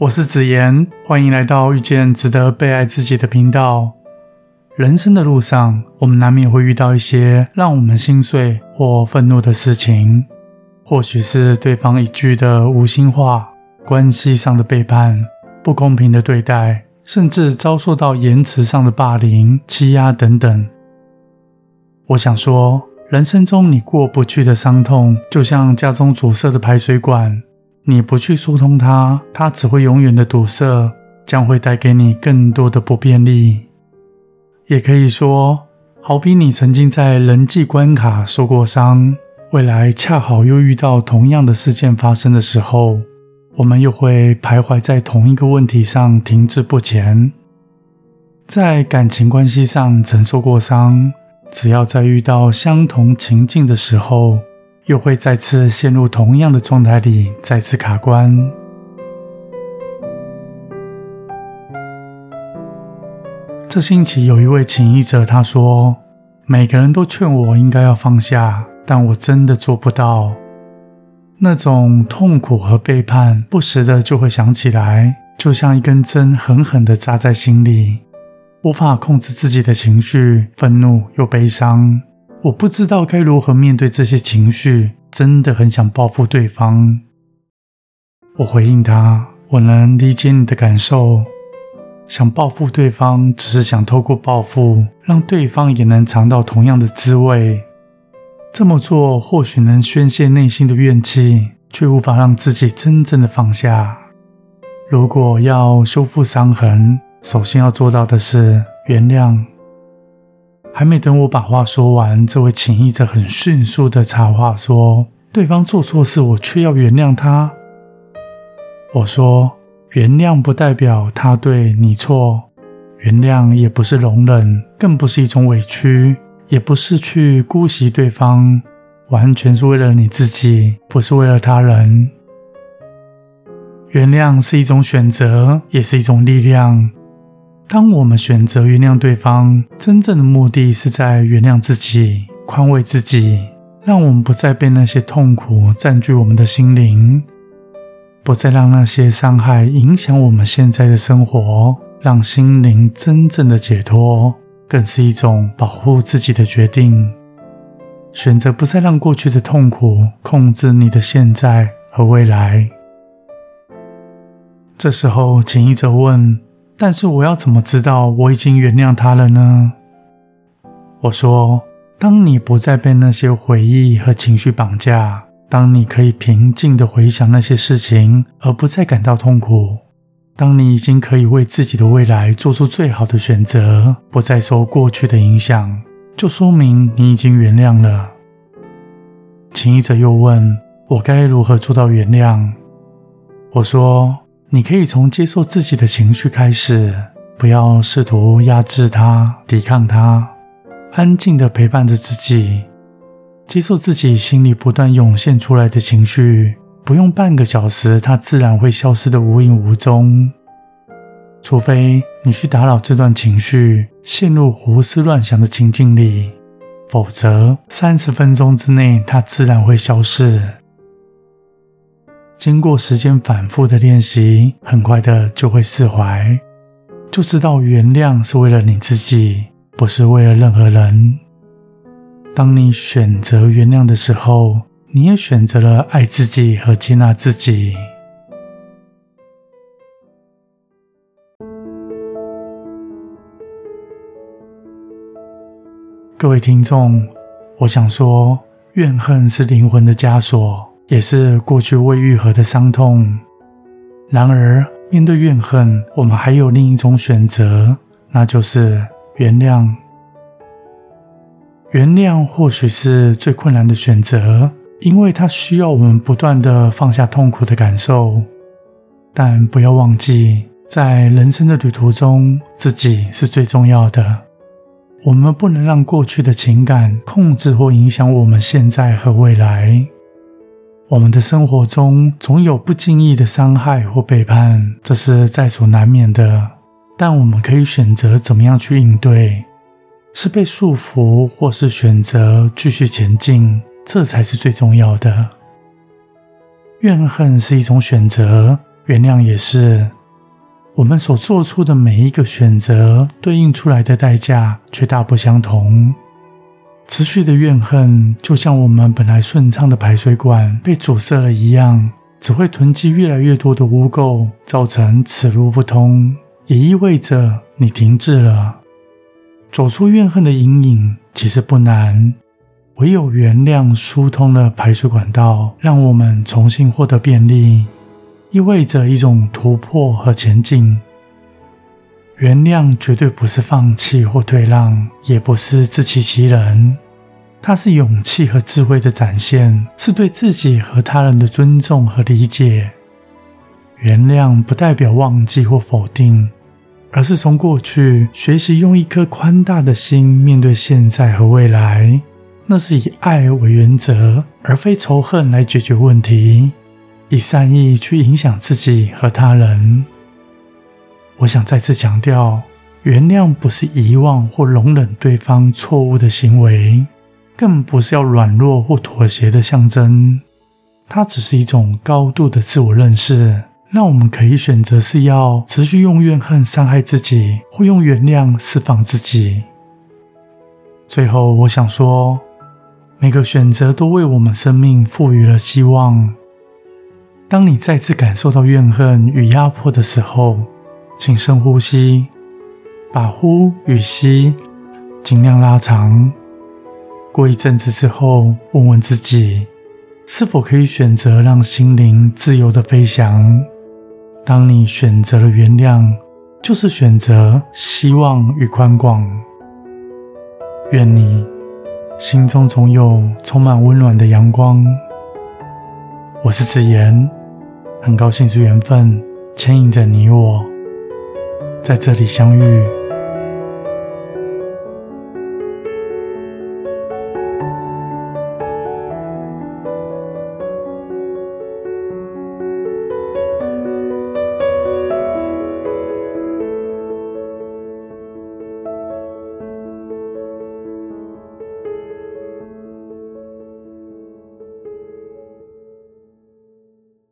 我是子言，欢迎来到遇见值得被爱自己的频道。人生的路上，我们难免会遇到一些让我们心碎或愤怒的事情，或许是对方一句的无心话，关系上的背叛，不公平的对待，甚至遭受到言辞上的霸凌、欺压等等。我想说，人生中你过不去的伤痛，就像家中阻塞的排水管。你不去疏通它，它只会永远的堵塞，将会带给你更多的不便利。也可以说，好比你曾经在人际关卡受过伤，未来恰好又遇到同样的事件发生的时候，我们又会徘徊在同一个问题上停滞不前。在感情关系上曾受过伤，只要在遇到相同情境的时候。又会再次陷入同样的状态里，再次卡关。这星期有一位请医者，他说：“每个人都劝我应该要放下，但我真的做不到。那种痛苦和背叛，不时的就会想起来，就像一根针狠狠的扎在心里，无法控制自己的情绪，愤怒又悲伤。”我不知道该如何面对这些情绪，真的很想报复对方。我回应他：“我能理解你的感受，想报复对方，只是想透过报复让对方也能尝到同样的滋味。这么做或许能宣泄内心的怨气，却无法让自己真正的放下。如果要修复伤痕，首先要做到的是原谅。”还没等我把话说完，这位请医者很迅速的插话说：“对方做错事，我却要原谅他。”我说：“原谅不代表他对你错，原谅也不是容忍，更不是一种委屈，也不是去姑息对方，完全是为了你自己，不是为了他人。原谅是一种选择，也是一种力量。”当我们选择原谅对方，真正的目的是在原谅自己、宽慰自己，让我们不再被那些痛苦占据我们的心灵，不再让那些伤害影响我们现在的生活，让心灵真正的解脱，更是一种保护自己的决定。选择不再让过去的痛苦控制你的现在和未来。这时候，请医者问。但是我要怎么知道我已经原谅他了呢？我说：当你不再被那些回忆和情绪绑架，当你可以平静的回想那些事情，而不再感到痛苦，当你已经可以为自己的未来做出最好的选择，不再受过去的影响，就说明你已经原谅了。请医者又问我该如何做到原谅？我说。你可以从接受自己的情绪开始，不要试图压制它、抵抗它，安静的陪伴着自己，接受自己心里不断涌现出来的情绪，不用半个小时，它自然会消失的无影无踪。除非你去打扰这段情绪，陷入胡思乱想的情境里，否则三十分钟之内，它自然会消失。经过时间反复的练习，很快的就会释怀，就知道原谅是为了你自己，不是为了任何人。当你选择原谅的时候，你也选择了爱自己和接纳自己。各位听众，我想说，怨恨是灵魂的枷锁。也是过去未愈合的伤痛。然而，面对怨恨，我们还有另一种选择，那就是原谅。原谅或许是最困难的选择，因为它需要我们不断的放下痛苦的感受。但不要忘记，在人生的旅途中，自己是最重要的。我们不能让过去的情感控制或影响我们现在和未来。我们的生活中总有不经意的伤害或背叛，这是在所难免的。但我们可以选择怎么样去应对：是被束缚，或是选择继续前进，这才是最重要的。怨恨是一种选择，原谅也是。我们所做出的每一个选择，对应出来的代价却大不相同。持续的怨恨，就像我们本来顺畅的排水管被阻塞了一样，只会囤积越来越多的污垢，造成此路不通。也意味着你停滞了。走出怨恨的阴影其实不难，唯有原谅疏通了排水管道，让我们重新获得便利。意味着一种突破和前进。原谅绝对不是放弃或退让，也不是自欺欺人，它是勇气和智慧的展现，是对自己和他人的尊重和理解。原谅不代表忘记或否定，而是从过去学习用一颗宽大的心面对现在和未来。那是以爱为原则，而非仇恨来解决问题。以善意去影响自己和他人。我想再次强调，原谅不是遗忘或容忍对方错误的行为，更不是要软弱或妥协的象征。它只是一种高度的自我认识，让我们可以选择是要持续用怨恨伤害自己，或用原谅释放自己。最后，我想说，每个选择都为我们生命赋予了希望。当你再次感受到怨恨与压迫的时候，请深呼吸，把呼与吸尽量拉长。过一阵子之后，问问自己，是否可以选择让心灵自由的飞翔。当你选择了原谅，就是选择希望与宽广。愿你心中总有充满温暖的阳光。我是子言。很高兴是缘分牵引着你我在这里相遇。